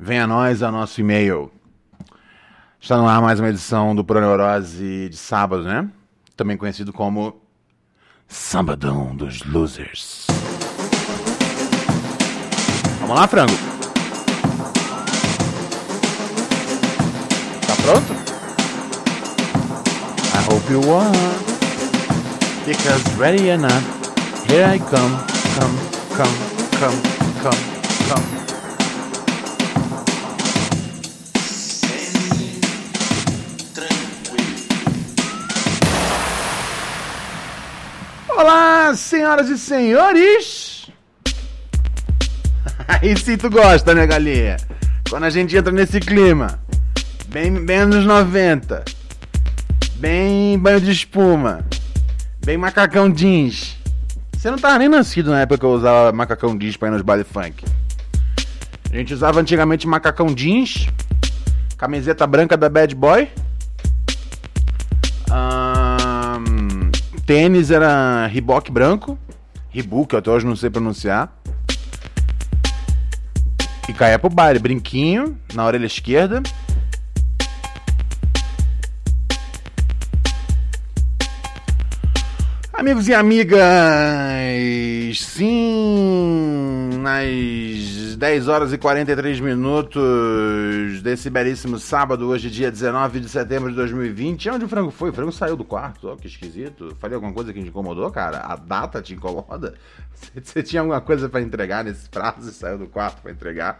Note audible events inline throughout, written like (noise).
Venha a nós a nosso e-mail. Está no ar mais uma edição do Proneurose de sábado, né? Também conhecido como Sabadão dos Losers. Vamos lá, frango. Tá pronto? I hope you are. Because ready or not, here I come, come, come, come, come, come. Olá, senhoras e senhores! (laughs) Aí sim tu gosta, né, galinha? Quando a gente entra nesse clima, bem, bem anos 90, bem banho de espuma, bem macacão jeans. Você não tava nem nascido na época que eu usava macacão jeans pra ir nos baile funk. A gente usava antigamente macacão jeans, camiseta branca da Bad Boy. Tênis era Reebok branco, Reebok, eu até hoje não sei pronunciar. E caía pro baile, brinquinho na orelha esquerda. Amigos e amigas, sim, nas 10 horas e 43 minutos desse belíssimo sábado, hoje dia 19 de setembro de 2020. Onde o frango foi? O frango saiu do quarto, ó, que esquisito. Falei alguma coisa que te incomodou, cara? A data te incomoda? (laughs) Você tinha alguma coisa pra entregar nesse prazo e saiu do quarto pra entregar?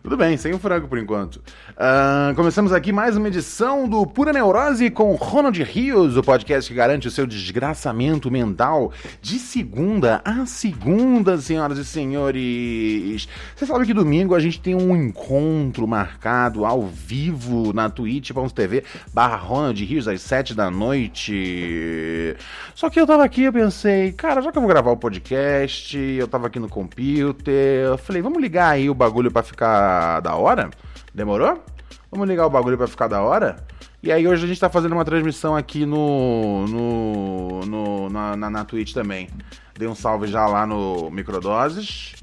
Tudo bem, sem o frango por enquanto. Ah, começamos aqui mais uma edição do Pura Neurose com Ronald Rios, o podcast que garante o seu desgraçamento mental de segunda a segunda, senhoras e senhores. Você sabe que domingo a gente tem um encontro marcado ao vivo na twitch.tv barra Ronald Rios às sete da noite. Só que eu tava aqui, eu pensei, cara, já que eu vou gravar o podcast, eu tava aqui no computer, eu falei, vamos ligar aí o bagulho pra ficar da hora? Demorou? Vamos ligar o bagulho pra ficar da hora? E aí hoje a gente tá fazendo uma transmissão aqui no, no, no na, na, na Twitch também. Dei um salve já lá no Microdoses,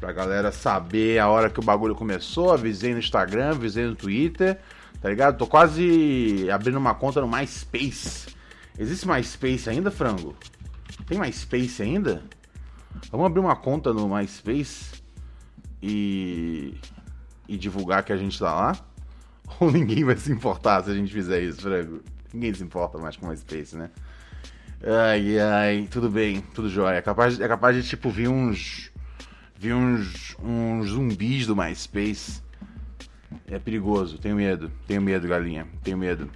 pra galera saber a hora que o bagulho começou. Avisei no Instagram, avisei no Twitter, tá ligado? Tô quase abrindo uma conta no MySpace. Existe MySpace ainda, frango? Tem MySpace ainda? Vamos abrir uma conta no MySpace e e divulgar que a gente tá lá? (laughs) Ou ninguém vai se importar se a gente fizer isso, frango? Ninguém se importa mais com MySpace, né? Ai, ai, tudo bem, tudo jóia. É capaz, é capaz de, tipo, vir uns. vir uns. uns zumbis do MySpace. É perigoso, tenho medo, tenho medo, galinha, tenho medo.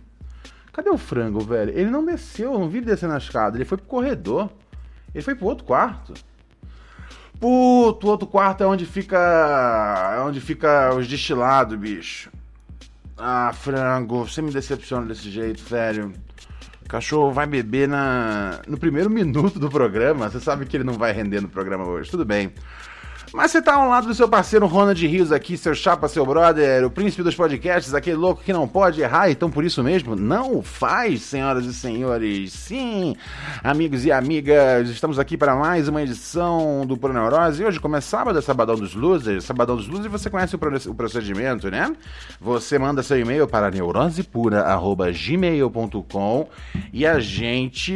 Cadê o frango, velho? Ele não desceu, eu não vi ele descer na escada, ele foi pro corredor. Ele foi pro outro quarto. Puto, o outro quarto é onde fica. É onde fica os destilados, bicho. Ah, frango, você me decepciona desse jeito, velho. O cachorro vai beber na, no primeiro minuto do programa. Você sabe que ele não vai render no programa hoje. Tudo bem. Mas você tá ao lado do seu parceiro Ronald Rios aqui, seu chapa, seu brother, o príncipe dos podcasts, aquele louco que não pode errar, então por isso mesmo não faz, senhoras e senhores. Sim, amigos e amigas, estamos aqui para mais uma edição do Pro Neurose. Hoje começa sábado, é Sabadão dos Losers. Sabadão dos Losers, você conhece o procedimento, né? Você manda seu e-mail para neurosepura.gmail.com e a gente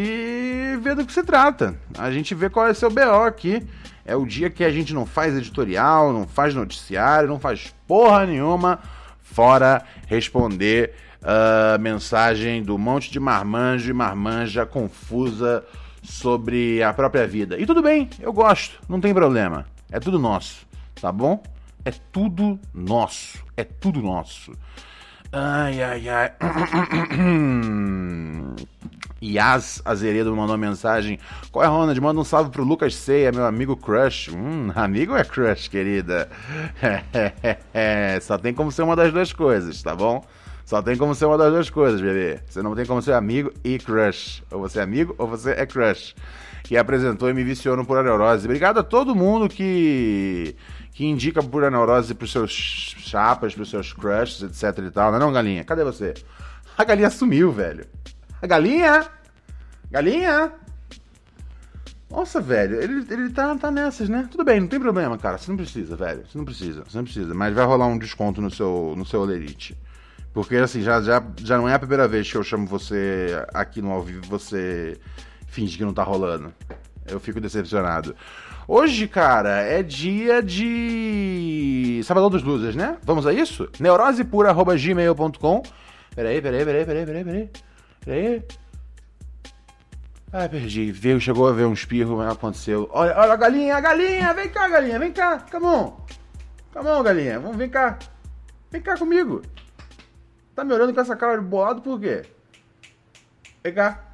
vê do que se trata. A gente vê qual é o seu BO aqui. É o dia que a gente não faz editorial, não faz noticiário, não faz porra nenhuma, fora responder uh, mensagem do monte de marmanjo e marmanja confusa sobre a própria vida. E tudo bem, eu gosto, não tem problema. É tudo nosso, tá bom? É tudo nosso, é tudo nosso. Ai, ai, ai. (clears throat) Yas Azeredo mandou mensagem. Qual é, Ronald? Manda um salve pro Lucas Ceia, meu amigo crush. Hum, (laughs) amigo é crush, querida. (laughs) Só tem como ser uma das duas coisas, tá bom? Só tem como ser uma das duas coisas, bebê. Você não tem como ser amigo e crush. Ou você é amigo ou você é crush. Que apresentou e me viciou no Pura Neurose. Obrigado a todo mundo que que indica Pura Neurose pros seus chapas, pros seus crushes, etc e tal. Não é não, galinha? Cadê você? A galinha sumiu, velho. A galinha! Galinha! Nossa, velho, ele, ele tá, tá nessas, né? Tudo bem, não tem problema, cara. Você não precisa, velho. Você não precisa, você não precisa. Mas vai rolar um desconto no seu, no seu Olerite. Porque, assim, já, já, já não é a primeira vez que eu chamo você aqui no ao vivo você finge que não tá rolando. Eu fico decepcionado. Hoje, cara, é dia de. Sabadão dos Losers, né? Vamos a isso? neurosepura.gmail.com Peraí, peraí, peraí, peraí, peraí, peraí. Peraí. Ah, perdi. Veio, chegou a ver um espirro, mas não aconteceu. Olha, olha a galinha, a galinha! Vem cá, galinha, vem cá, come on. Come on, galinha, vamos, vem cá. Vem cá comigo. Tá me olhando com essa cara de bolado por quê? Vem cá.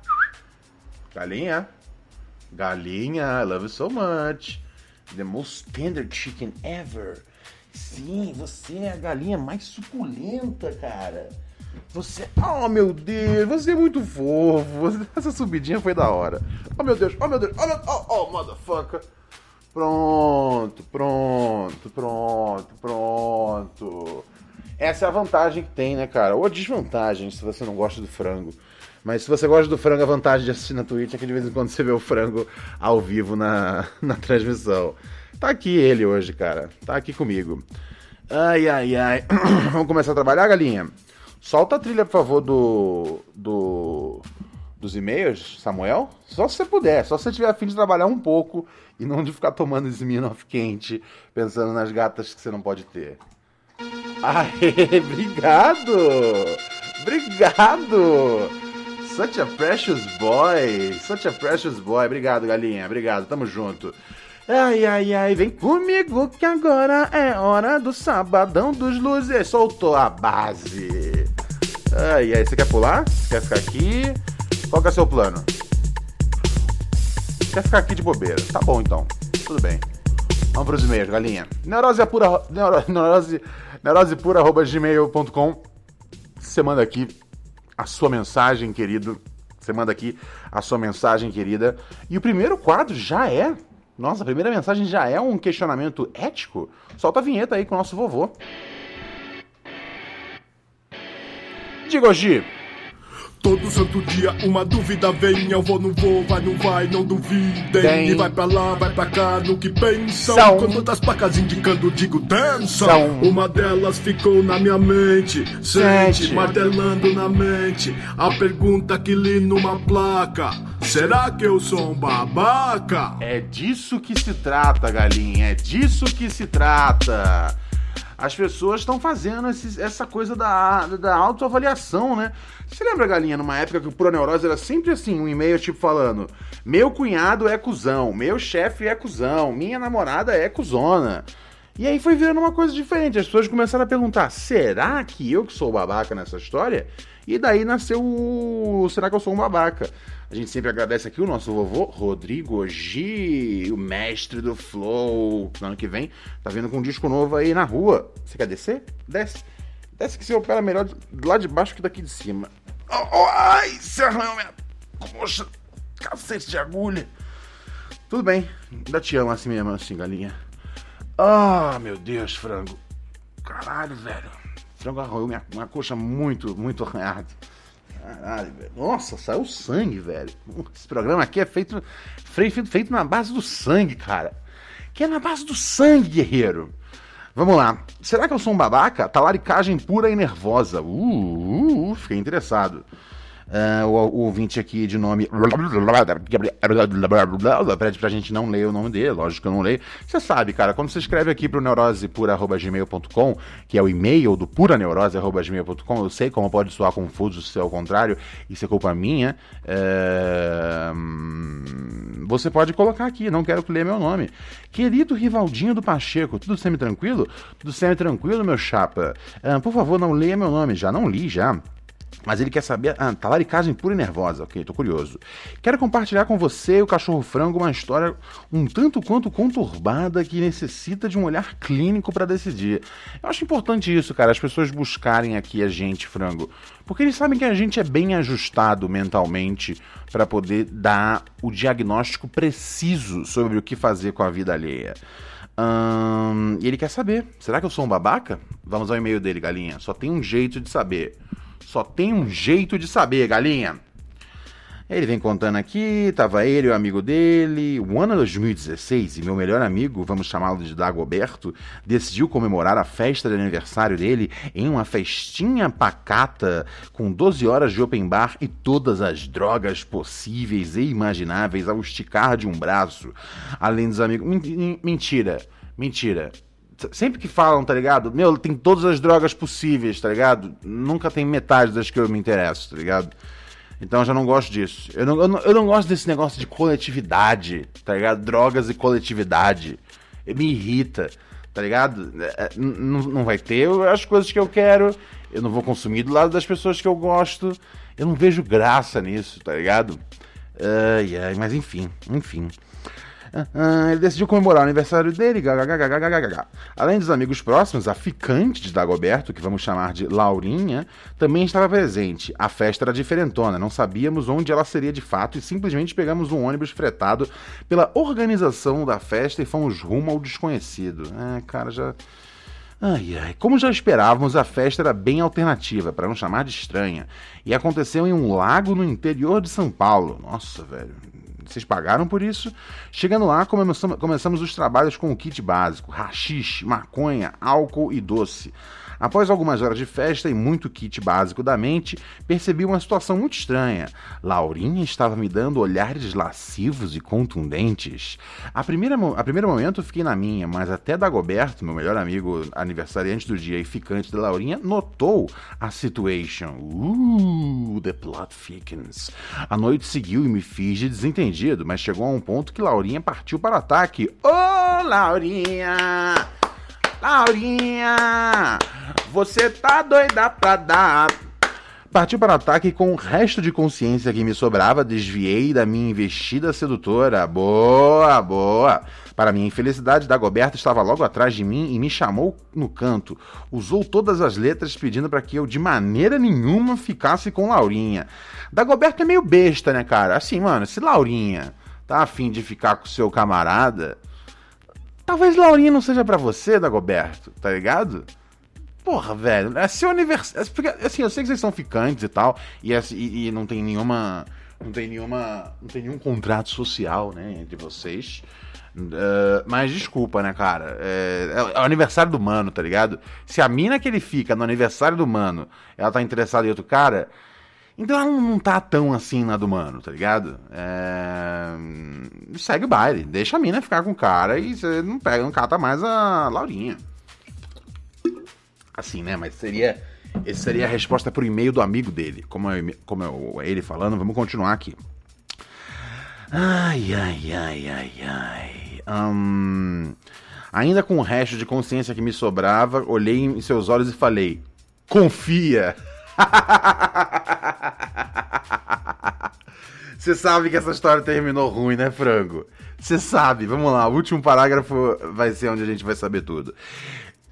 Galinha. Galinha, I love you so much. The most tender chicken ever. Sim, você é a galinha mais suculenta, cara. Você. Oh, meu Deus, você é muito fofo. (laughs) Essa subidinha foi da hora. Oh, meu Deus, oh, meu Deus, oh, meu... oh, oh motherfucker. Pronto, pronto, pronto, pronto. Essa é a vantagem que tem, né, cara? Ou a desvantagem se você não gosta do frango. Mas se você gosta do frango, a vantagem de assistir na Twitch é que de vez em quando você vê o frango ao vivo na, (laughs) na transmissão. Tá aqui ele hoje, cara. Tá aqui comigo. Ai, ai, ai. (clears throat) Vamos começar a trabalhar, galinha? Solta a trilha, por favor, do. do dos e-mails, Samuel? Só se você puder, só se você tiver afim de trabalhar um pouco e não de ficar tomando Smirnoff quente, pensando nas gatas que você não pode ter. Aê, (laughs) obrigado! Obrigado! Such a precious boy! Such a precious boy! Obrigado, galinha. Obrigado, tamo junto. Ai, ai, ai, vem comigo que agora é hora do sabadão dos luzes. Soltou a base. Ai, ai, você quer pular? Quer ficar aqui? Qual que é o seu plano? Quer ficar aqui de bobeira? Tá bom então. Tudo bem. Vamos pros e-mails, galinha. Neurose (laughs) pura. Neurose neurosepura.gmail.com Você manda aqui a sua mensagem, querido. Você manda aqui a sua mensagem, querida. E o primeiro quadro já é. Nossa, a primeira mensagem já é um questionamento ético? Solta a vinheta aí com o nosso vovô. Diga, Gi. Todo santo dia uma dúvida vem, eu vou, não vou, vai, não vai, não duvidem. Tem. E vai pra lá, vai pra cá, no que pensam. São. Com tantas placas indicando, digo, dançam. Uma delas ficou na minha mente, sente, Sente. martelando na mente. A pergunta que li numa placa: Será que eu sou um babaca? É disso que se trata, galinha, é disso que se trata as pessoas estão fazendo essa coisa da, da autoavaliação, né? Você lembra, Galinha, numa época que o Proneurose era sempre assim, um e-mail tipo falando meu cunhado é cuzão, meu chefe é cuzão, minha namorada é cuzona. E aí foi virando uma coisa diferente, as pessoas começaram a perguntar, será que eu que sou babaca nessa história? E daí nasceu o Será que eu sou um babaca? A gente sempre agradece aqui o nosso vovô Rodrigo G, o mestre do Flow, no ano que vem tá vindo com um disco novo aí na rua. Você quer descer? Desce. Desce que você opera melhor lá de baixo que daqui de cima. Oh, oh, ai, você arranhou minha coxa, cacete de agulha. Tudo bem, ainda te amo assim mesmo, assim, galinha. Ah, meu Deus, frango. Caralho, velho. Frango arranhou minha, minha coxa muito, muito arranhada. Caralho, velho. Nossa, saiu sangue, velho. Esse programa aqui é feito, feito, feito na base do sangue, cara. Que é na base do sangue, guerreiro. Vamos lá. Será que eu sou um babaca? Talaricagem pura e nervosa. Uh, uh, uh fiquei interessado. Uh, o, o, ouvinte aqui de nome. Pede pra gente não ler o nome dele, lógico que eu não leio. Você sabe, cara, quando você escreve aqui pro neurosepura.gmail.com, que é o e-mail do puraneurose.gmail.com, eu sei como pode soar confuso se é o contrário, isso é culpa minha. Uh, você pode colocar aqui, não quero que leia meu nome. Querido Rivaldinho do Pacheco, tudo semi-tranquilo? Tudo semi-tranquilo, meu chapa. Uh, por favor, não leia meu nome, já não li, já. Mas ele quer saber. Ah, talaricagem pura e nervosa. Ok, tô curioso. Quero compartilhar com você, o cachorro frango, uma história um tanto quanto conturbada que necessita de um olhar clínico para decidir. Eu acho importante isso, cara, as pessoas buscarem aqui a gente, frango. Porque eles sabem que a gente é bem ajustado mentalmente para poder dar o diagnóstico preciso sobre o que fazer com a vida alheia. Hum, e ele quer saber: será que eu sou um babaca? Vamos ao e-mail dele, galinha. Só tem um jeito de saber. Só tem um jeito de saber, galinha. Ele vem contando aqui, tava ele e o amigo dele. O ano 2016, e meu melhor amigo, vamos chamá-lo de Dagoberto, decidiu comemorar a festa de aniversário dele em uma festinha pacata, com 12 horas de open bar e todas as drogas possíveis e imagináveis ao esticar de um braço. Além dos amigos. Mentira, mentira sempre que falam, tá ligado? Meu, tem todas as drogas possíveis, tá ligado? Nunca tem metade das que eu me interesso, tá ligado? Então eu já não gosto disso. Eu não, eu não, eu não gosto desse negócio de coletividade, tá ligado? Drogas e coletividade. Me irrita, tá ligado? É, é não, não vai ter as coisas que eu quero. Eu não vou consumir do lado das pessoas que eu gosto. Eu não vejo graça nisso, tá ligado? Ai, ai, mas enfim, enfim. Uh, ele decidiu comemorar o aniversário dele. Além dos amigos próximos, a ficante de Dagoberto, que vamos chamar de Laurinha, também estava presente. A festa era diferentona, não sabíamos onde ela seria de fato e simplesmente pegamos um ônibus fretado pela organização da festa e fomos rumo ao desconhecido. É, cara, já. Ai, ai. Como já esperávamos, a festa era bem alternativa, para não chamar de estranha. E aconteceu em um lago no interior de São Paulo. Nossa, velho. Vocês pagaram por isso? Chegando lá, começamos, os trabalhos com o kit básico: rachixe, maconha, álcool e doce. Após algumas horas de festa e muito kit básico da mente, percebi uma situação muito estranha. Laurinha estava me dando olhares lascivos e contundentes. A primeira, a primeiro momento fiquei na minha, mas até Dagoberto, meu melhor amigo aniversariante do dia e ficante da Laurinha, notou a situation. Uh, the plot thickens. A noite seguiu e me fiz de desentendido, mas chegou a um ponto que Laurinha partiu para o ataque. Ô, oh, Laurinha! Laurinha, você tá doida pra dar. Partiu para o ataque com o resto de consciência que me sobrava, desviei da minha investida sedutora. Boa, boa. Para minha infelicidade, Dagoberto estava logo atrás de mim e me chamou no canto. Usou todas as letras pedindo para que eu de maneira nenhuma ficasse com Laurinha. Dagoberto é meio besta, né, cara? Assim, mano, se Laurinha tá afim de ficar com seu camarada, Talvez Laurinha não seja para você, Dagoberto, tá ligado? Porra, velho, é seu aniversário. Porque, assim, eu sei que vocês são ficantes e tal, e, e, e, não tem nenhuma. Não tem nenhuma. Não tem nenhum contrato social, né, entre vocês. Uh, mas desculpa, né, cara? É, é, é, o aniversário do mano, tá ligado? Se a mina que ele fica no aniversário do mano, ela tá interessada em outro cara, então ela não tá tão assim na do mano, tá ligado? É... Segue o baile, deixa a mina ficar com o cara e você não pega, não cata mais a Laurinha. Assim, né? Mas seria. Essa seria a resposta pro e-mail do amigo dele. Como é, como é ele falando, vamos continuar aqui. Ai, ai, ai, ai, ai. Um, ainda com o resto de consciência que me sobrava, olhei em seus olhos e falei: Confia! (laughs) Você sabe que essa história terminou ruim, né, frango? Você sabe. Vamos lá, o último parágrafo vai ser onde a gente vai saber tudo.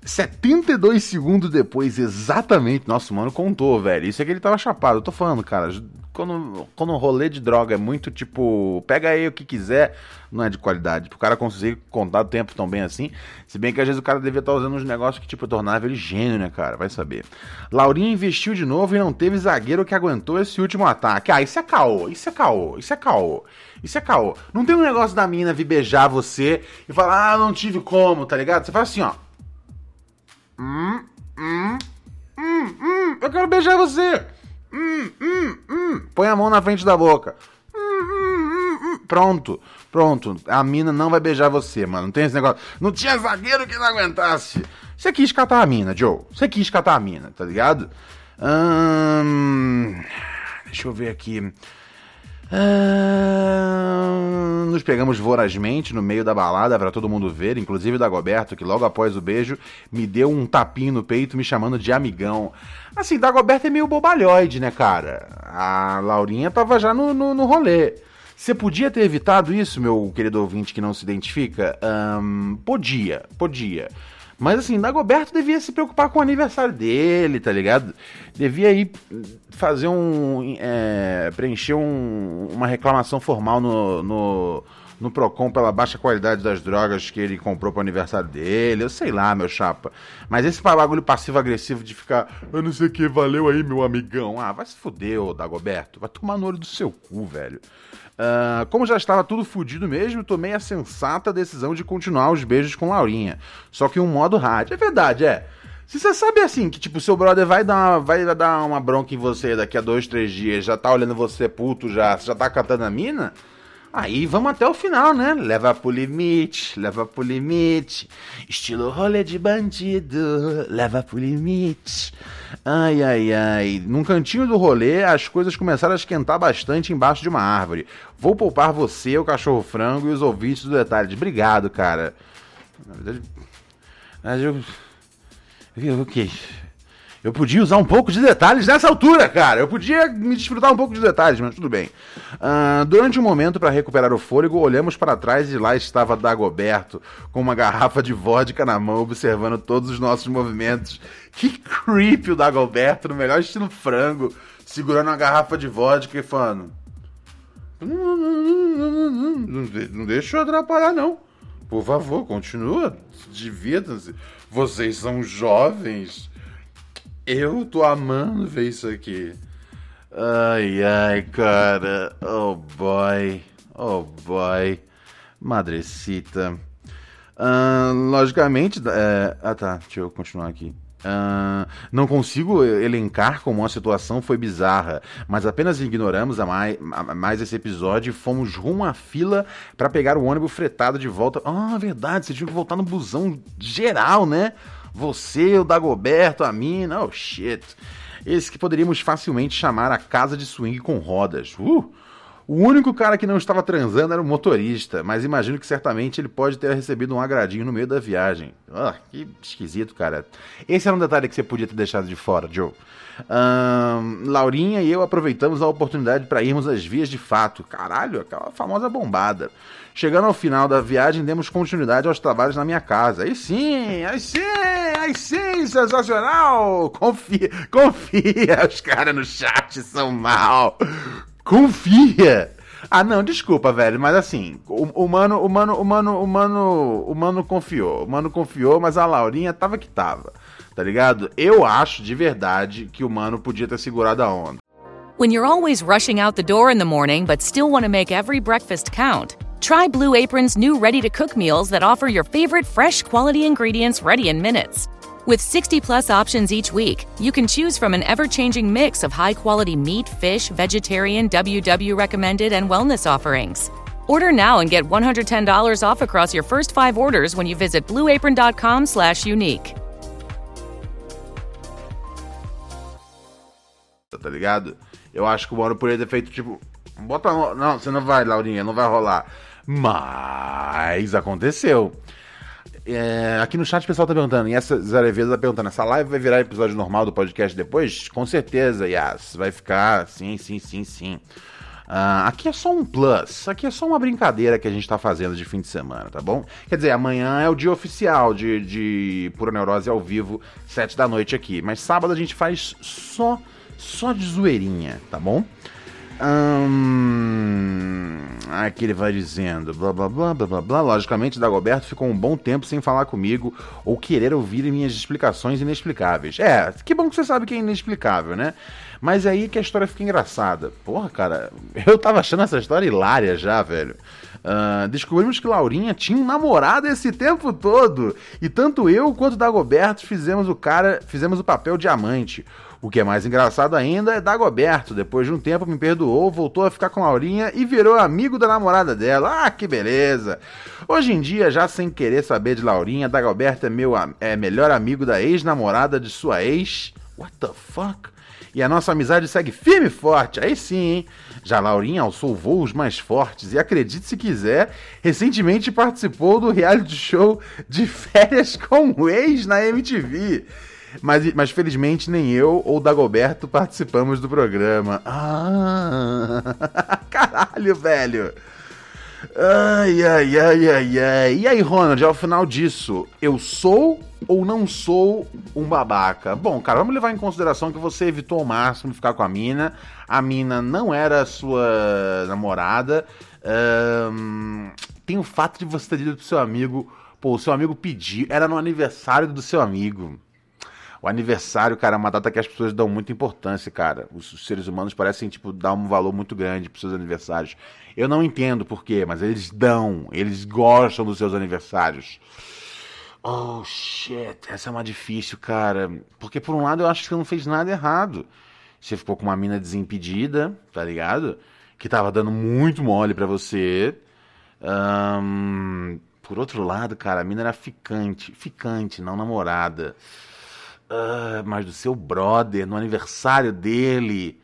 72 segundos depois, exatamente. Nossa, mano, contou, velho. Isso é que ele tava chapado. Eu tô falando, cara. Quando, quando um rolê de droga é muito tipo, pega aí o que quiser, não é de qualidade. Pro cara conseguir contar o tempo tão bem assim. Se bem que às vezes o cara devia estar tá usando uns negócios que, tipo, tornava ele gênio, né, cara? Vai saber. Laurinha investiu de novo e não teve zagueiro que aguentou esse último ataque. Ah, isso é caô, isso é caô, isso é caô. Isso é caô. Não tem um negócio da mina vir beijar você e falar, ah, não tive como, tá ligado? Você fala assim, ó. Hum, hum, hum, hum, eu quero beijar você. Hum, hum, hum. Põe a mão na frente da boca. Pronto, pronto. A mina não vai beijar você, mano. Não tem esse negócio. Não tinha zagueiro que não aguentasse. Você quis catar a mina, Joe. Você quis catar a mina, tá ligado? Hum, deixa eu ver aqui. Ah, nos pegamos vorazmente no meio da balada para todo mundo ver, inclusive o Dagoberto, que logo após o beijo me deu um tapinho no peito me chamando de amigão. Assim, Dagoberto é meio bobalhoide, né, cara? A Laurinha tava já no, no, no rolê. Você podia ter evitado isso, meu querido ouvinte que não se identifica? Um, podia, podia. Mas assim, Dagoberto devia se preocupar com o aniversário dele, tá ligado? Devia ir fazer um. É, preencher um, uma reclamação formal no, no, no Procon pela baixa qualidade das drogas que ele comprou pro aniversário dele. Eu sei lá, meu chapa. Mas esse bagulho passivo-agressivo de ficar. Eu não sei o que, valeu aí, meu amigão. Ah, vai se fuder, ô Dagoberto. Vai tomar no olho do seu cu, velho. Uh, como já estava tudo fodido mesmo, tomei a sensata decisão de continuar os beijos com Laurinha. Só que um modo hard. É verdade, é. Se você sabe assim, que tipo, seu brother vai dar, uma, vai dar uma bronca em você daqui a dois, três dias, já tá olhando você puto já, já tá catando a mina, Aí vamos até o final, né? Leva pro limite, leva pro limite. Estilo rolê de bandido, leva pro limite. Ai, ai, ai. Num cantinho do rolê, as coisas começaram a esquentar bastante embaixo de uma árvore. Vou poupar você, o cachorro frango e os ouvintes do detalhe. Obrigado, cara. Na verdade. Mas eu. O que? Eu podia usar um pouco de detalhes nessa altura, cara. Eu podia me desfrutar um pouco de detalhes, mas tudo bem. Uh, durante um momento, para recuperar o fôlego, olhamos para trás e lá estava Dagoberto, com uma garrafa de vodka na mão, observando todos os nossos movimentos. Que creepy o Dagoberto, no melhor estilo frango, segurando uma garrafa de vodka e falando. Não deixa eu atrapalhar, não. Por favor, continua. Divirtam-se. Vocês são jovens. Eu tô amando ver isso aqui. Ai, ai, cara. Oh boy. Oh boy. Madrecita. Uh, logicamente. É... Ah tá, deixa eu continuar aqui. Uh, não consigo elencar como a situação foi bizarra, mas apenas ignoramos a mais, a mais esse episódio e fomos rumo à fila para pegar o ônibus fretado de volta. Ah, verdade, você tinha que voltar no busão geral, né? Você, o Dagoberto, a mina, oh shit. Esse que poderíamos facilmente chamar a casa de swing com rodas. Uh! O único cara que não estava transando era o motorista, mas imagino que certamente ele pode ter recebido um agradinho no meio da viagem. Ah, que esquisito, cara. Esse era um detalhe que você podia ter deixado de fora, Joe. Um, Laurinha e eu aproveitamos a oportunidade para irmos às vias de fato. Caralho, aquela famosa bombada. Chegando ao final da viagem, demos continuidade aos trabalhos na minha casa. Aí sim, aí sim, aí sim, sensacional! Confia, confia, (laughs) os caras no chat são mal. Confia! Ah, não, desculpa, velho, mas assim, o, o mano, o mano, o mano, o mano, o mano confiou. O mano confiou, mas a Laurinha tava que tava. Tá ligado? Eu acho de verdade que o mano podia ter segurado a onda. When you're always rushing out the door in the morning but still want to make every breakfast count. Try Blue Apron's new ready to cook meals that offer your favorite fresh quality ingredients ready in minutes. With 60 plus options each week, you can choose from an ever changing mix of high quality meat, fish, vegetarian, WW recommended, and wellness offerings. Order now and get $110 off across your first five orders when you visit blueapron.com slash unique. Tá ligado? Eu acho que o Mauro poderia ter feito tipo. Bota. Não, você não vai, Laurinha, não vai rolar. Mas aconteceu. É, aqui no chat o pessoal tá perguntando, e essa Zareveza tá perguntando, essa live vai virar episódio normal do podcast depois? Com certeza, Yas. Vai ficar, sim, sim, sim, sim. Uh, aqui é só um plus, aqui é só uma brincadeira que a gente tá fazendo de fim de semana, tá bom? Quer dizer, amanhã é o dia oficial de, de Pura Neurose ao vivo, sete da noite aqui. Mas sábado a gente faz só, só de zoeirinha, tá bom? Hum, aqui ele vai dizendo, blá blá blá blá blá blá. Logicamente, Dagoberto ficou um bom tempo sem falar comigo ou querer ouvir minhas explicações inexplicáveis. É, que bom que você sabe que é inexplicável, né? Mas é aí que a história fica engraçada. Porra, cara, (laughs) eu tava achando essa história hilária já, velho. Uh, descobrimos que Laurinha tinha um namorado esse tempo todo. E tanto eu quanto Dagoberto fizemos o cara, fizemos o papel diamante. O que é mais engraçado ainda é Dagoberto. Depois de um tempo me perdoou, voltou a ficar com Laurinha e virou amigo da namorada dela. Ah, que beleza! Hoje em dia, já sem querer saber de Laurinha, Dagoberto é meu é melhor amigo da ex-namorada de sua ex. What the fuck? E a nossa amizade segue firme e forte. Aí sim, hein? Já Laurinha alçou voos mais fortes e acredite se quiser, recentemente participou do reality show de férias com o ex na MTV. Mas, mas felizmente nem eu ou Dagoberto participamos do programa. Ah, (laughs) caralho, velho. Ai, ai, ai, ai, ai. E aí, Ronald, ao final disso, eu sou ou não sou um babaca? Bom, cara, vamos levar em consideração que você evitou ao máximo ficar com a mina. A mina não era sua namorada. Um, tem o fato de você ter dito pro seu amigo, pô, o seu amigo pediu, era no aniversário do seu amigo. O aniversário, cara, é uma data que as pessoas dão muita importância, cara. Os seres humanos parecem, tipo, dar um valor muito grande pros seus aniversários. Eu não entendo por quê, mas eles dão, eles gostam dos seus aniversários. Oh, shit, essa é uma difícil, cara. Porque, por um lado, eu acho que você não fez nada errado. Você ficou com uma mina desimpedida, tá ligado? Que tava dando muito mole para você. Um, por outro lado, cara, a mina era ficante. Ficante, não namorada. Uh, mas do seu brother, no aniversário dele.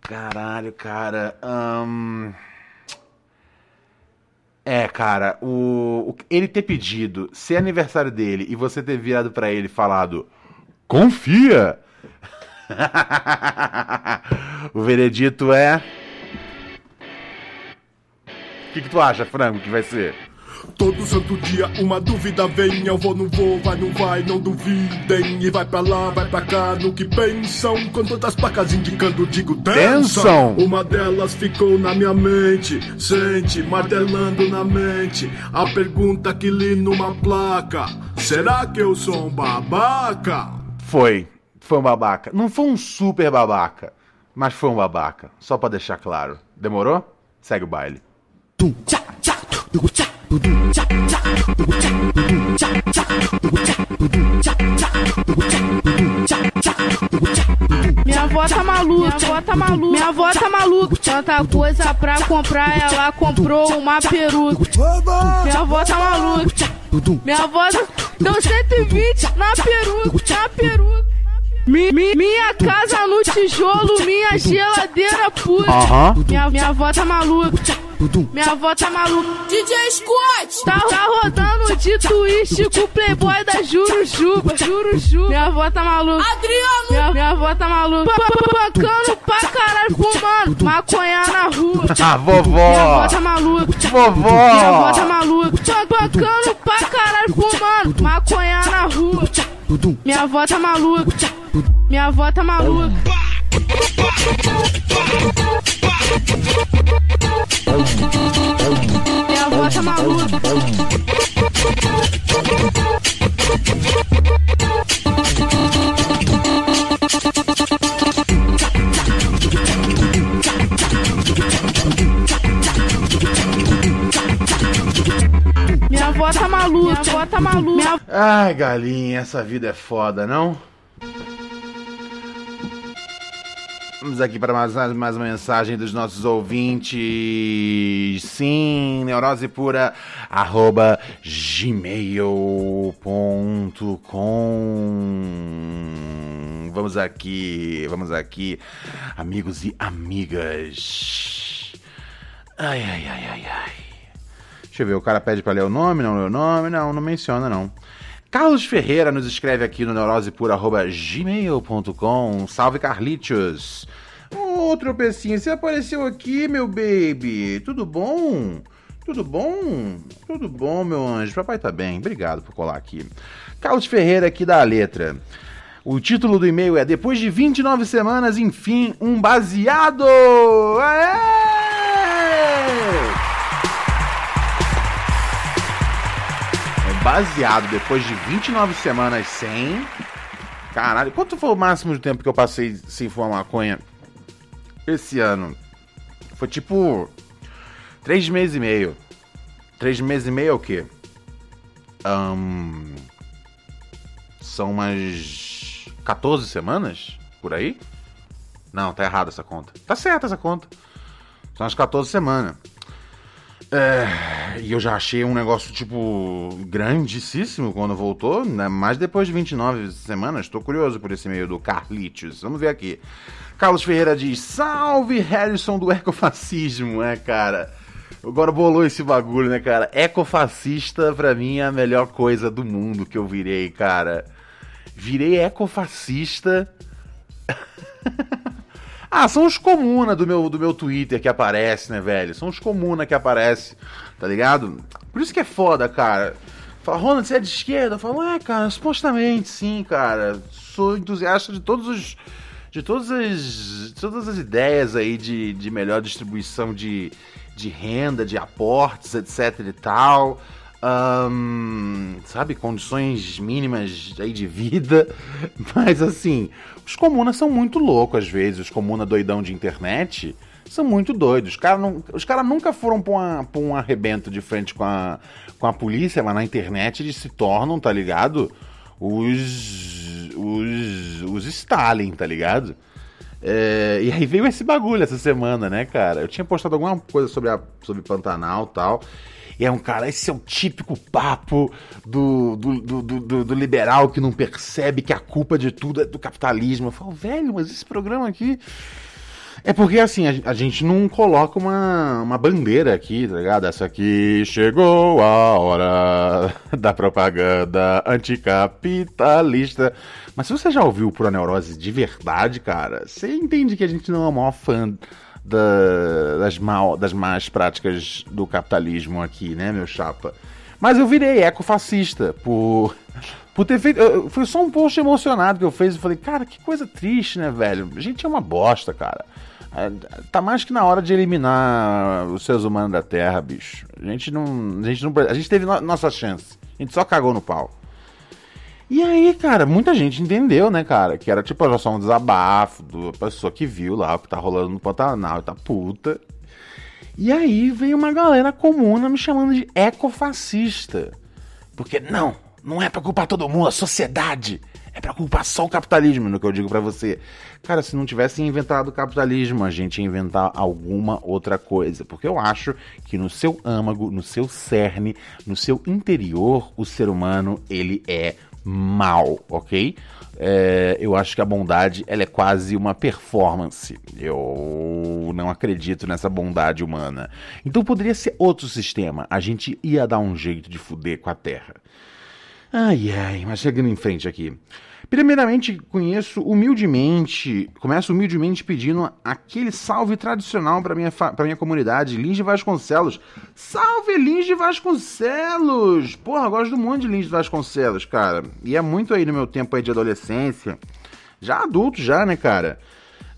Caralho, cara. É, cara, o, o, ele ter pedido ser aniversário dele e você ter virado para ele e falado confia. (laughs) o veredito é. O que, que tu acha, Frango, que vai ser? Todo santo dia uma dúvida vem, eu vou, não vou, vai, não vai, não duvidem. E vai pra lá, vai pra cá, no que pensam. Com todas as placas indicando, digo, tensão. Uma delas ficou na minha mente, sente, martelando na mente. A pergunta que li numa placa: será que eu sou um babaca? Foi, foi um babaca. Não foi um super babaca, mas foi um babaca. Só pra deixar claro. Demorou? Segue o baile. Tum, tchá, tchá, tchá. Minha avó tá maluca, minha avó tá maluca, minha avó tá maluca. Tanta coisa pra comprar, ela comprou uma peruca. Minha avó tá maluca, minha avó deu 120 na peruca, na peruca. Mi, mi, minha casa no tijolo, minha geladeira puta. Minha, minha avó tá maluca. Minha avó tá maluca. DJ Scott! Tá, tá rodando de twist com o playboy da Jurujuba. Jurujuba. Minha avó tá maluca. Adriano! Minha, minha avó tá maluca. Pancando pra caralho, fumando. Maconha na rua. Ah, vovó! Minha avó tá maluca. Vovó! Minha avó tá maluca. Pancando pra caralho, fumando. Maconha na rua. Minha avó tá maluca. Minha avó tá maluca. Minha avó tá maluca. Minha avó tá maluca. Minha avó tá maluca. Ai, galinha, essa vida é foda, não? Vamos aqui para mais, mais uma mensagem dos nossos ouvintes. Sim, neurose pura, arroba gmail.com. Vamos aqui, vamos aqui, amigos e amigas. Ai, ai, ai, ai, ai. Deixa eu ver, o cara pede para ler o nome, não o nome, não, não menciona não. Carlos Ferreira nos escreve aqui no neurosepura.gmail.com. Salve Carlitos! Ô, oh, tropecinho, você apareceu aqui, meu baby. Tudo bom? Tudo bom? Tudo bom, meu anjo. Papai tá bem. Obrigado por colar aqui. Carlos Ferreira aqui da letra. O título do e-mail é Depois de 29 semanas, enfim, um baseado! Aê! Baseado depois de 29 semanas sem. Caralho, quanto foi o máximo de tempo que eu passei sem fumar maconha esse ano? Foi tipo. Três meses e meio. Três meses e meio é o quê? Um, são umas 14 semanas? Por aí? Não, tá errada essa conta. Tá certa essa conta. São umas 14 semanas. É, e eu já achei um negócio, tipo, grandíssimo quando voltou, né? Mas depois de 29 semanas, tô curioso por esse meio do Carlitos. Vamos ver aqui. Carlos Ferreira diz: Salve Harrison do ecofascismo, é, cara. Agora bolou esse bagulho, né, cara? Ecofascista, pra mim, é a melhor coisa do mundo que eu virei, cara. Virei ecofascista. (laughs) ah, são os comuna do meu, do meu Twitter que aparece, né, velho? São os comuna que aparece, tá ligado? Por isso que é foda, cara. Fala, Ronald, você é de esquerda? Eu falo, é, cara, supostamente sim, cara. Sou entusiasta de todos os. De todas as, todas as ideias aí de, de melhor distribuição de, de renda, de aportes, etc e tal. Um, sabe, condições mínimas aí de vida. (laughs) Mas assim, os comunas são muito loucos às vezes, os comunas doidão de internet são muito doidos. Os caras cara nunca foram pra, uma, pra um arrebento de frente com a, com a polícia, mas na internet eles se tornam, tá ligado? Os. Os. Os Stalin, tá ligado? É, e aí veio esse bagulho essa semana, né, cara? Eu tinha postado alguma coisa sobre, a, sobre Pantanal e tal. E é um cara, esse é o típico papo do, do, do, do, do liberal que não percebe que a culpa de tudo é do capitalismo. Eu falo, velho, mas esse programa aqui. É porque assim, a, gente não coloca uma, uma bandeira aqui, tá ligado? Essa aqui chegou a hora (laughs) da propaganda anticapitalista. Mas se você já ouviu Pro Neurose de verdade, cara, você entende que a gente não é o maior fã da, das, mal, das más práticas do capitalismo aqui, né, meu chapa? Mas eu virei ecofascista por, por ter feito. foi só um post emocionado que eu fiz. Eu falei, cara, que coisa triste, né, velho? A gente é uma bosta, cara. É, tá mais que na hora de eliminar os seres humanos da Terra, bicho. A gente não. A gente, não, a gente teve no, nossa chance. A gente só cagou no pau. E aí, cara, muita gente entendeu, né, cara? Que era tipo já só um desabafo da pessoa que viu lá o que tá rolando no Pantanal e tá puta. E aí veio uma galera comuna me chamando de ecofascista. Porque não, não é pra culpar todo mundo, a sociedade. É pra culpar só o capitalismo, no que eu digo para você. Cara, se não tivesse inventado o capitalismo, a gente ia inventar alguma outra coisa. Porque eu acho que no seu âmago, no seu cerne, no seu interior, o ser humano, ele é mal, ok? É, eu acho que a bondade ela é quase uma performance. Eu não acredito nessa bondade humana. Então poderia ser outro sistema. A gente ia dar um jeito de fuder com a Terra. Ai, ai, mas chegando em frente aqui. Primeiramente, conheço humildemente, começo humildemente pedindo aquele salve tradicional para minha para minha comunidade, Lins de Vasconcelos. Salve Lins de Vasconcelos! Porra, gosto monte de Lins de Vasconcelos, cara. E é muito aí no meu tempo aí de adolescência. Já adulto já, né, cara?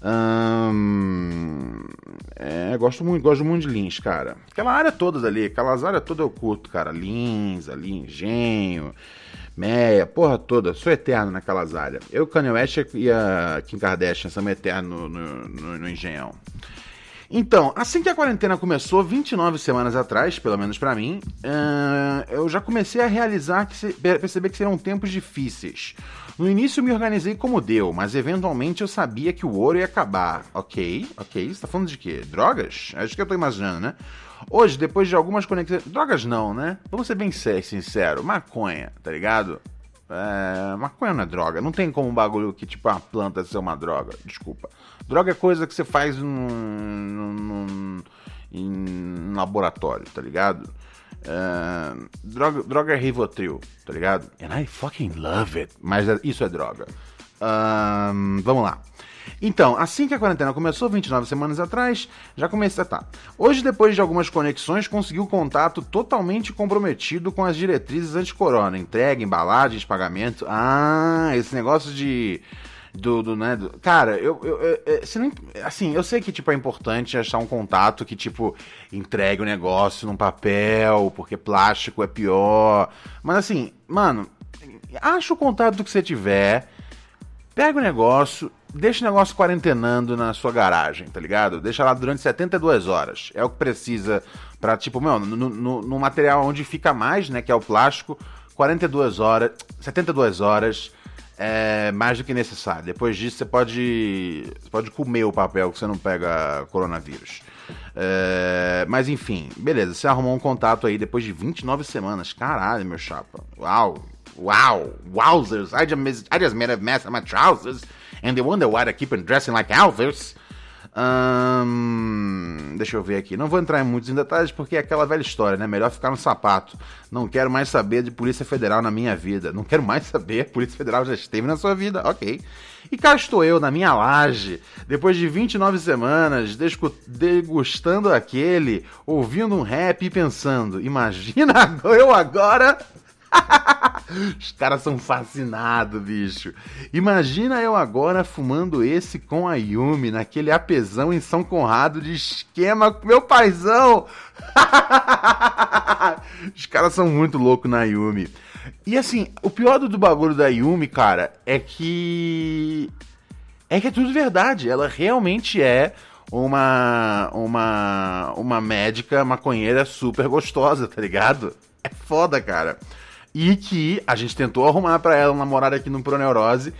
Hum, é, gosto muito, gosto muito de Lins, cara. Aquela área toda ali, aquelas áreas todas eu curto, cara. Lins, ali, Engenho, Meia, porra toda. Sou eterno naquelas áreas. Eu, Kanye West e a Kim Kardashian somos eternos no, no, no, Engenhão. Então, assim que a quarentena começou, 29 semanas atrás, pelo menos para mim, eu já comecei a realizar, que perceber que serão tempos difíceis. No início me organizei como deu, mas eventualmente eu sabia que o ouro ia acabar. Ok, ok, você tá falando de quê? Drogas? Acho que eu tô imaginando, né? Hoje, depois de algumas conexões. Drogas não, né? Vamos ser bem sincero. Maconha, tá ligado? É, maconha não é droga. Não tem como um bagulho que, tipo, uma planta ser uma droga. Desculpa. Droga é coisa que você faz num, num, em laboratório, tá ligado? Droga, droga é Rivotril, tá ligado? And I fucking love it. Mas é, isso é droga. Um, vamos lá. Então, assim que a quarentena começou, 29 semanas atrás, já comecei a tá. Hoje, depois de algumas conexões, consegui contato totalmente comprometido com as diretrizes anti-corona. Entrega, embalagens, pagamento. Ah, esse negócio de. Do, do, né, do, cara, eu, eu, eu, eu não, assim, eu sei que, tipo, é importante achar um contato que, tipo, entregue o negócio num papel, porque plástico é pior. Mas, assim, mano, acha o contato que você tiver, pega o negócio, deixa o negócio quarentenando na sua garagem, tá ligado? Deixa lá durante 72 horas. É o que precisa pra, tipo, meu, no, no, no material onde fica mais, né, que é o plástico, 42 horas, 72 horas é mais do que necessário. Depois disso, você pode, você pode comer o papel que você não pega coronavírus. É, mas enfim, beleza, você arrumou um contato aí depois de 29 semanas. Caralho, meu chapa. Uau, uau, wowzers. I just, I just made a mess of my trousers. And they wonder why I keep on dressing like Elvis. Hum, deixa eu ver aqui. Não vou entrar em muitos detalhes porque é aquela velha história, né? Melhor ficar no sapato. Não quero mais saber de Polícia Federal na minha vida. Não quero mais (laughs) saber. Polícia Federal já esteve na sua vida. Ok. E cá estou eu na minha laje, depois de 29 semanas, degustando aquele, ouvindo um rap e pensando: imagina (laughs) eu agora (laughs) (laughs) Os caras são fascinados, bicho. Imagina eu agora fumando esse com a Yumi, naquele apesão em São Conrado de esquema com meu paizão. (laughs) Os caras são muito loucos na Yumi. E assim, o pior do bagulho da Yumi, cara, é que. É que é tudo verdade. Ela realmente é uma. Uma. Uma médica maconheira super gostosa, tá ligado? É foda, cara e que a gente tentou arrumar para ela um namorado aqui no Proneurose.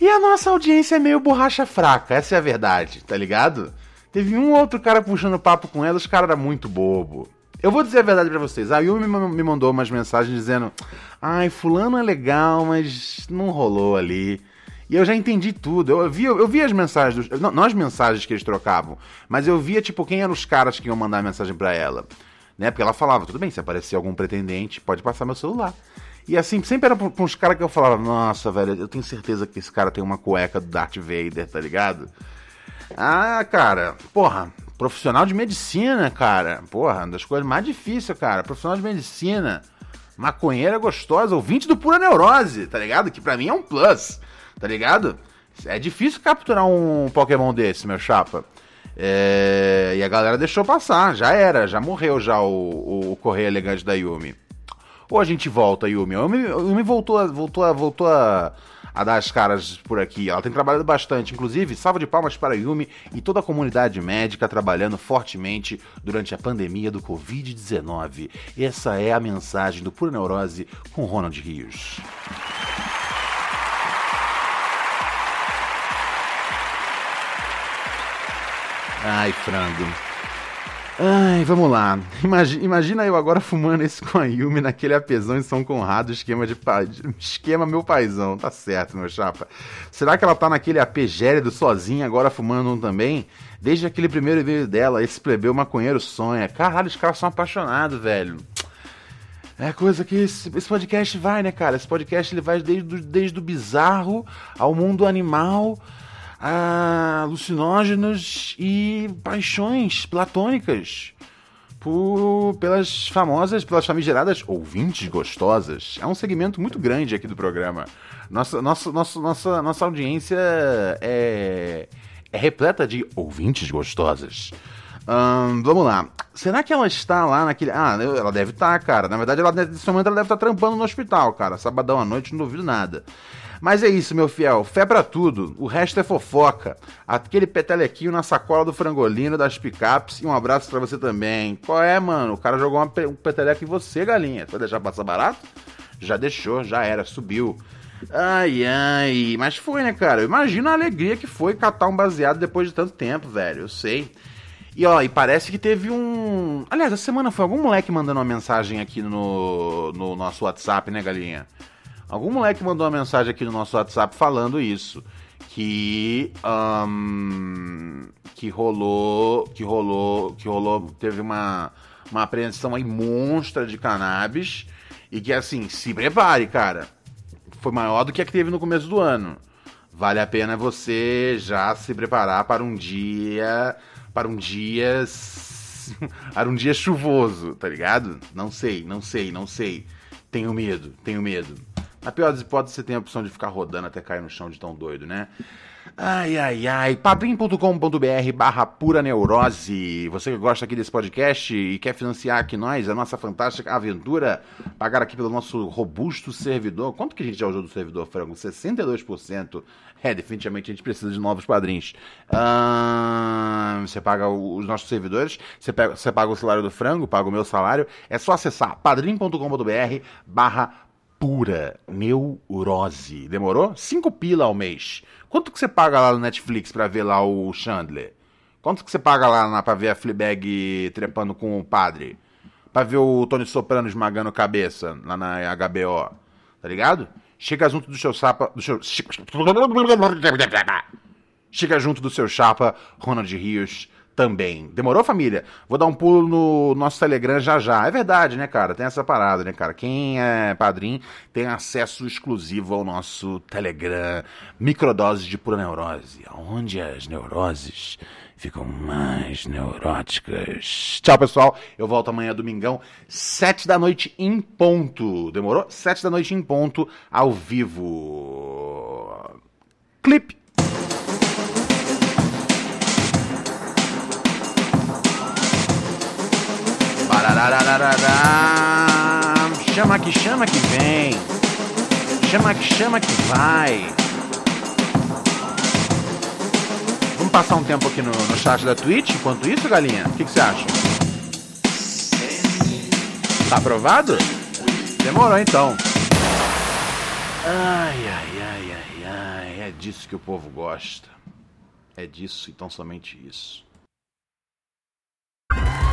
E a nossa audiência é meio borracha fraca, essa é a verdade, tá ligado? Teve um outro cara puxando papo com ela, os caras eram muito bobo. Eu vou dizer a verdade para vocês. A Yumi me mandou umas mensagens dizendo: Ai, fulano é legal, mas não rolou ali. E eu já entendi tudo. Eu vi, eu vi as mensagens, dos, não, não as mensagens que eles trocavam, mas eu via, tipo, quem eram os caras que iam mandar mensagem para ela né? Porque ela falava, tudo bem, se aparecer algum pretendente, pode passar meu celular. E assim, sempre era com uns caras que eu falava, nossa, velho, eu tenho certeza que esse cara tem uma cueca do Darth Vader, tá ligado? Ah, cara, porra, profissional de medicina, cara. Porra, uma das coisas mais difíceis, cara. Profissional de medicina. Maconheira gostosa, ouvinte do Pura Neurose, tá ligado? Que pra mim é um plus, tá ligado? É difícil capturar um Pokémon desse, meu chapa. É, e a galera deixou passar, já era, já morreu já o, o Correio Elegante da Yumi. Ou a gente volta, Yumi. A Yumi, Yumi voltou, voltou, a, voltou a, a dar as caras por aqui. Ela tem trabalhado bastante. Inclusive, salva de palmas para a Yumi e toda a comunidade médica trabalhando fortemente durante a pandemia do Covid-19. Essa é a mensagem do Pura Neurose com Ronald Rios. Ai, frango. Ai, vamos lá. Imagina, imagina, eu agora fumando esse com a Yumi naquele apesão em São Conrado, esquema de pa... esquema meu paizão. Tá certo, meu chapa. Será que ela tá naquele AP gélido sozinha, agora fumando um também? Desde aquele primeiro e-mail dela, esse plebeu maconheiro sonha. Caralho, os caras são apaixonados, velho. É coisa que esse, esse, podcast vai, né, cara? Esse podcast ele vai desde, desde o bizarro ao mundo animal alucinógenos e paixões platônicas por, pelas famosas, pelas famigeradas ouvintes gostosas. É um segmento muito grande aqui do programa. Nossa, nossa, nossa, nossa, nossa audiência é, é repleta de ouvintes gostosas. vamos lá. Será que ela está lá naquele. Ah, ela deve estar, tá, cara. Na verdade, ela, nesse momento ela deve estar trampando no hospital, cara. Sabadão à noite, não duvido nada. Mas é isso, meu fiel. Fé pra tudo. O resto é fofoca. Aquele petelequinho na sacola do frangolino das picapes. E um abraço para você também. Qual é, mano? O cara jogou um peteleco em você, galinha. Vai deixar passar barato? Já deixou, já era, subiu. Ai, ai. Mas foi, né, cara? Imagina a alegria que foi catar um baseado depois de tanto tempo, velho. Eu sei. E ó, e parece que teve um. Aliás, essa semana foi algum moleque mandando uma mensagem aqui no, no nosso WhatsApp, né, galinha? Algum moleque mandou uma mensagem aqui no nosso WhatsApp falando isso. Que. Um, que rolou. Que rolou. Que rolou. Teve uma, uma apreensão aí monstra de cannabis. E que assim, se prepare, cara. Foi maior do que a que teve no começo do ano. Vale a pena você já se preparar para um dia. Para um dia. (laughs) para um dia chuvoso, tá ligado? Não sei, não sei, não sei. Tenho medo, tenho medo. Na pior das hipóteses, você tem a opção de ficar rodando até cair no chão de tão doido, né? Ai, ai, ai. padrim.com.br barra pura neurose. Você que gosta aqui desse podcast e quer financiar aqui nós, a nossa fantástica aventura, pagar aqui pelo nosso robusto servidor. Quanto que a gente já usou do servidor, Frango? 62%. É, definitivamente a gente precisa de novos padrinhos. você paga os nossos servidores, você, pega, você paga o salário do frango, paga o meu salário. É só acessar padrim.com.br barra pura neurose. Demorou? Cinco pila ao mês. Quanto que você paga lá no Netflix pra ver lá o Chandler? Quanto que você paga lá na, pra ver a Fleabag trepando com o padre? Pra ver o Tony Soprano esmagando cabeça lá na HBO? Tá ligado? Chega junto do seu chapa. Do seu... Chega junto do seu chapa, Ronald Rios também. Demorou, família? Vou dar um pulo no nosso Telegram já já. É verdade, né, cara? Tem essa parada, né, cara? Quem é padrinho tem acesso exclusivo ao nosso Telegram Microdoses de Pura Neurose, onde as neuroses ficam mais neuróticas. Tchau, pessoal. Eu volto amanhã, domingão, sete da noite em ponto. Demorou? Sete da noite em ponto, ao vivo. Clipe. Chama que chama que vem. Chama que chama que vai. Vamos passar um tempo aqui no, no chat da Twitch enquanto isso, galinha? O que, você acha? Tá aprovado? Demorou então. Ai, ai, ai, ai, ai. É disso que o povo gosta. É disso e tão somente isso.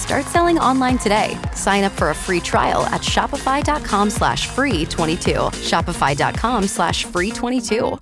Start selling online today. Sign up for a free trial at shopify.com slash free 22. Shopify.com slash free 22.